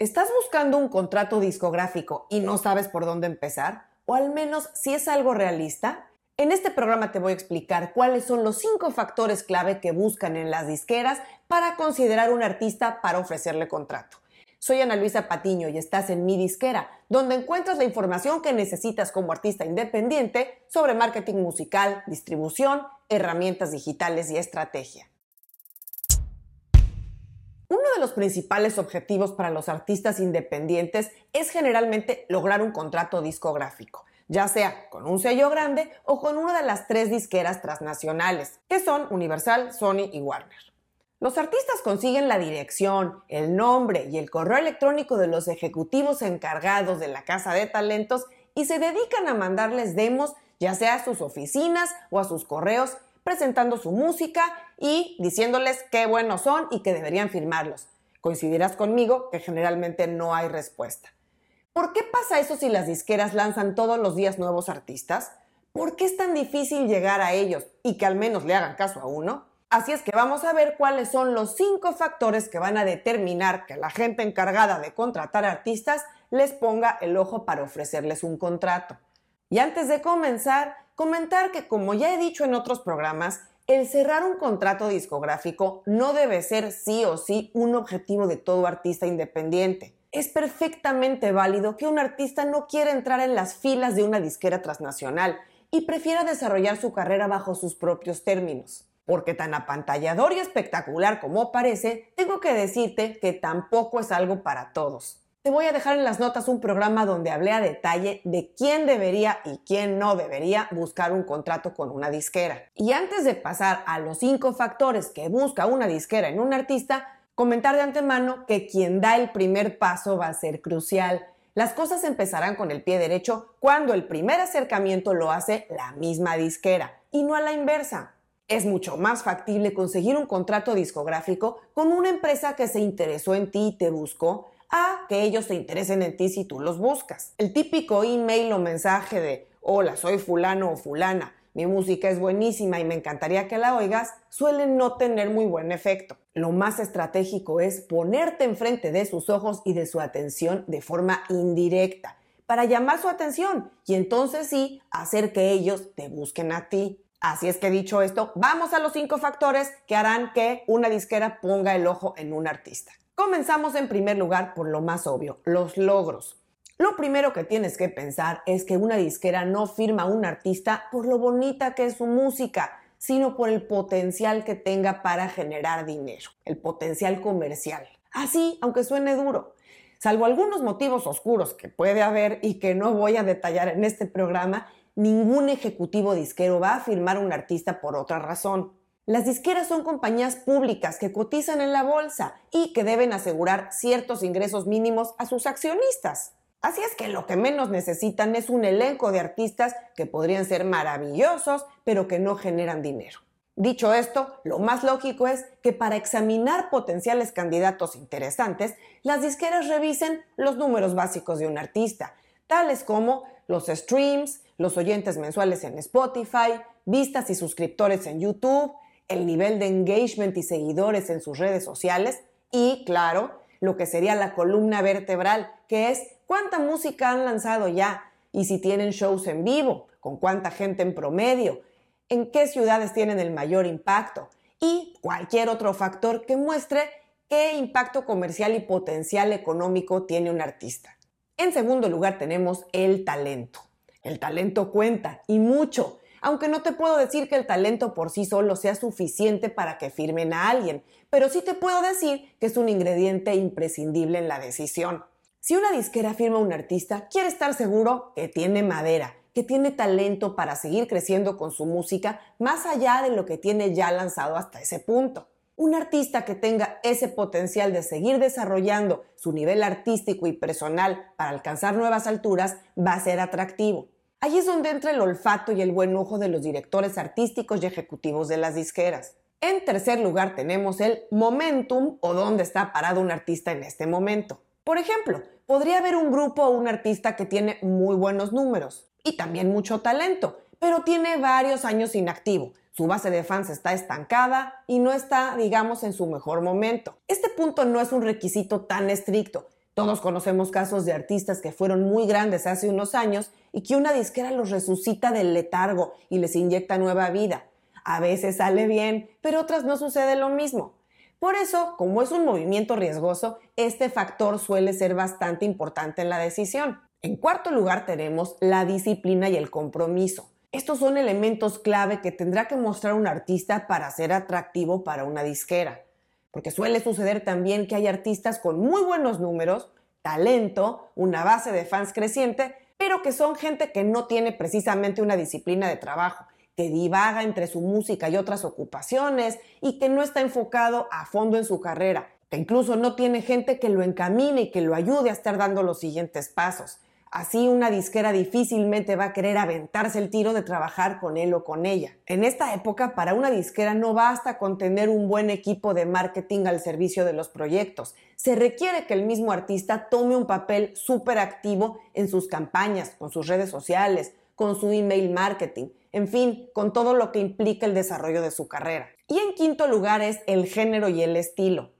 ¿Estás buscando un contrato discográfico y no sabes por dónde empezar? ¿O al menos si es algo realista? En este programa te voy a explicar cuáles son los cinco factores clave que buscan en las disqueras para considerar un artista para ofrecerle contrato. Soy Ana Luisa Patiño y estás en Mi Disquera, donde encuentras la información que necesitas como artista independiente sobre marketing musical, distribución, herramientas digitales y estrategia. De los principales objetivos para los artistas independientes es generalmente lograr un contrato discográfico ya sea con un sello grande o con una de las tres disqueras transnacionales, que son Universal, Sony y Warner. Los artistas consiguen la dirección, el nombre y el correo electrónico de los ejecutivos encargados de la casa de talentos y se dedican a mandarles demos ya sea a sus oficinas o a sus correos presentando su música y diciéndoles qué buenos son y que deberían firmarlos. Coincidirás conmigo que generalmente no hay respuesta. ¿Por qué pasa eso si las disqueras lanzan todos los días nuevos artistas? ¿Por qué es tan difícil llegar a ellos y que al menos le hagan caso a uno? Así es que vamos a ver cuáles son los cinco factores que van a determinar que la gente encargada de contratar artistas les ponga el ojo para ofrecerles un contrato. Y antes de comenzar, comentar que como ya he dicho en otros programas, el cerrar un contrato discográfico no debe ser sí o sí un objetivo de todo artista independiente es perfectamente válido que un artista no quiera entrar en las filas de una disquera transnacional y prefiera desarrollar su carrera bajo sus propios términos. Porque tan apantallador y espectacular como parece, tengo que decirte que tampoco es algo para todos. Te voy a dejar en las notas un programa donde hablé a detalle de quién debería y quién no debería buscar un contrato con una disquera. Y antes de pasar a los cinco factores que busca una disquera en un artista, Comentar de antemano que quien da el primer paso va a ser crucial. Las cosas empezarán con el pie derecho cuando el primer acercamiento lo hace la misma disquera y no a la inversa. Es mucho más factible conseguir un contrato discográfico con una empresa que se interesó en ti y te buscó a que ellos se interesen en ti si tú los buscas. El típico email o mensaje de hola, soy fulano o fulana, mi música es buenísima y me encantaría que la oigas, suelen no tener muy buen efecto. Lo más estratégico es ponerte enfrente de sus ojos y de su atención de forma indirecta para llamar su atención y entonces sí hacer que ellos te busquen a ti. Así es que dicho esto, vamos a los cinco factores que harán que una disquera ponga el ojo en un artista. Comenzamos en primer lugar por lo más obvio, los logros. Lo primero que tienes que pensar es que una disquera no firma a un artista por lo bonita que es su música, sino por el potencial que tenga para generar dinero, el potencial comercial. Así, aunque suene duro. Salvo algunos motivos oscuros que puede haber y que no voy a detallar en este programa, ningún ejecutivo disquero va a firmar a un artista por otra razón. Las disqueras son compañías públicas que cotizan en la bolsa y que deben asegurar ciertos ingresos mínimos a sus accionistas. Así es que lo que menos necesitan es un elenco de artistas que podrían ser maravillosos, pero que no generan dinero. Dicho esto, lo más lógico es que para examinar potenciales candidatos interesantes, las disqueras revisen los números básicos de un artista, tales como los streams, los oyentes mensuales en Spotify, vistas y suscriptores en YouTube, el nivel de engagement y seguidores en sus redes sociales y, claro, lo que sería la columna vertebral, que es cuánta música han lanzado ya y si tienen shows en vivo, con cuánta gente en promedio, en qué ciudades tienen el mayor impacto y cualquier otro factor que muestre qué impacto comercial y potencial económico tiene un artista. En segundo lugar tenemos el talento. El talento cuenta y mucho, aunque no te puedo decir que el talento por sí solo sea suficiente para que firmen a alguien, pero sí te puedo decir que es un ingrediente imprescindible en la decisión. Si una disquera firma a un artista, quiere estar seguro que tiene madera, que tiene talento para seguir creciendo con su música más allá de lo que tiene ya lanzado hasta ese punto. Un artista que tenga ese potencial de seguir desarrollando su nivel artístico y personal para alcanzar nuevas alturas va a ser atractivo. Allí es donde entra el olfato y el buen ojo de los directores artísticos y ejecutivos de las disqueras. En tercer lugar tenemos el momentum o dónde está parado un artista en este momento. Por ejemplo, podría haber un grupo o un artista que tiene muy buenos números y también mucho talento, pero tiene varios años inactivo. Su base de fans está estancada y no está, digamos, en su mejor momento. Este punto no es un requisito tan estricto, Todos conocemos casos de artistas que fueron muy grandes hace unos años y que una disquera los resucita del letargo y les inyecta nueva vida. A veces sale bien, pero otras no sucede lo mismo. Por eso, como es un movimiento riesgoso, este factor suele ser bastante importante en la decisión. En cuarto lugar tenemos la disciplina y el compromiso. Estos son elementos clave que tendrá que mostrar un artista para ser atractivo para una disquera. Porque suele suceder también que hay artistas con muy buenos números, talento, una base de fans creciente, pero que son gente que no tiene precisamente una disciplina de trabajo, que divaga entre su música y otras ocupaciones y que no está enfocado a fondo en su carrera, que incluso no tiene gente que lo encamine y que lo ayude a estar dando los siguientes pasos. Así una disquera difícilmente va a querer aventarse el tiro de trabajar con él o con ella. En esta época, para una disquera no basta con tener un buen equipo de marketing al servicio de los proyectos. Se requiere que el mismo artista tome un papel súper activo en sus campañas, con sus redes sociales, con su email marketing, en fin, con todo lo que implica el desarrollo de su carrera. Y en quinto lugar es el género y el estilo.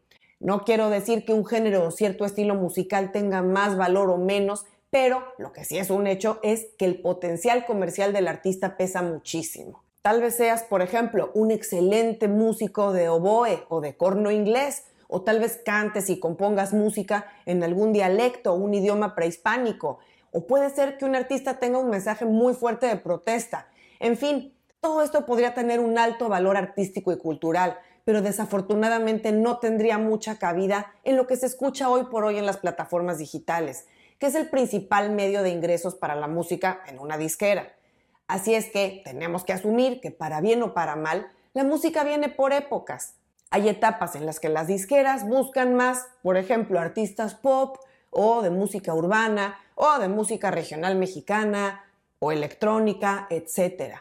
No quiero decir que un género o cierto estilo musical tenga más valor o menos, pero lo que sí es un hecho es que el potencial comercial del artista pesa muchísimo. Tal vez seas, por ejemplo, un excelente músico de oboe o de corno inglés, o tal vez cantes y compongas música en algún dialecto o un idioma prehispánico, o puede ser que un artista tenga un mensaje muy fuerte de protesta. En fin, todo esto podría tener un alto valor artístico y cultural, pero desafortunadamente no tendría mucha cabida en lo que se escucha hoy por hoy en las plataformas digitales que es el principal medio de ingresos para la música en una disquera. Así es que tenemos que asumir que para bien o para mal, la música viene por épocas. Hay etapas en las que las disqueras buscan más, por ejemplo, artistas pop o de música urbana o de música regional mexicana o electrónica, etc.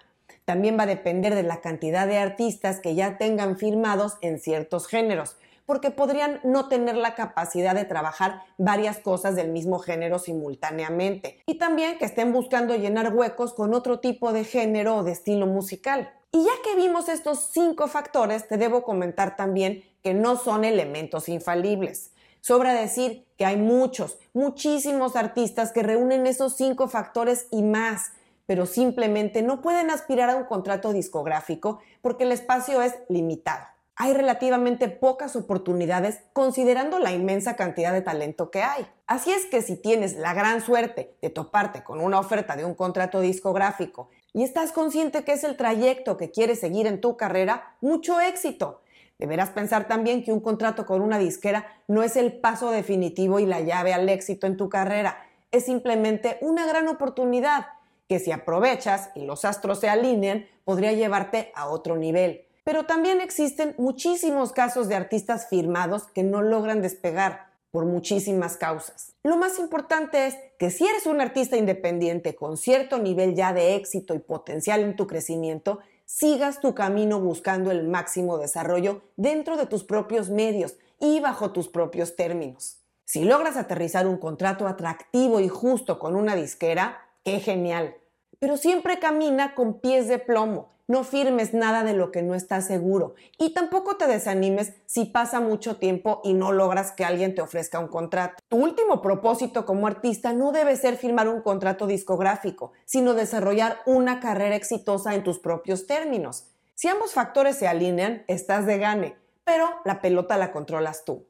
También va a depender de la cantidad de artistas que ya tengan firmados en ciertos géneros, porque podrían no tener la capacidad de trabajar varias cosas del mismo género simultáneamente. Y también que estén buscando llenar huecos con otro tipo de género o de estilo musical. Y ya que vimos estos cinco factores, te debo comentar también que no son elementos infalibles. Sobra decir que hay muchos, muchísimos artistas que reúnen esos cinco factores y más, pero simplemente no pueden aspirar a un contrato discográfico porque el espacio es limitado hay relativamente pocas oportunidades considerando la inmensa cantidad de talento que hay. Así es que si tienes la gran suerte de toparte con una oferta de un contrato discográfico y estás consciente que es el trayecto que quieres seguir en tu carrera, mucho éxito. Deberás pensar también que un contrato con una disquera no es el paso definitivo y la llave al éxito en tu carrera, es simplemente una gran oportunidad que si aprovechas y los astros se alinean, podría llevarte a otro nivel. Pero también existen muchísimos casos de artistas firmados que no logran despegar por muchísimas causas. Lo más importante es que si eres un artista independiente con cierto nivel ya de éxito y potencial en tu crecimiento, sigas tu camino buscando el máximo desarrollo dentro de tus propios medios y bajo tus propios términos. Si logras aterrizar un contrato atractivo y justo con una disquera, qué genial. Pero siempre camina con pies de plomo no firmes nada de lo que no estás seguro y tampoco te desanimes si pasa mucho tiempo y no logras que alguien te ofrezca un contrato. Tu último propósito como artista no debe ser firmar un contrato discográfico, sino desarrollar una carrera exitosa en tus propios términos. Si ambos factores se alinean, estás de gane, pero la pelota la controlas tú.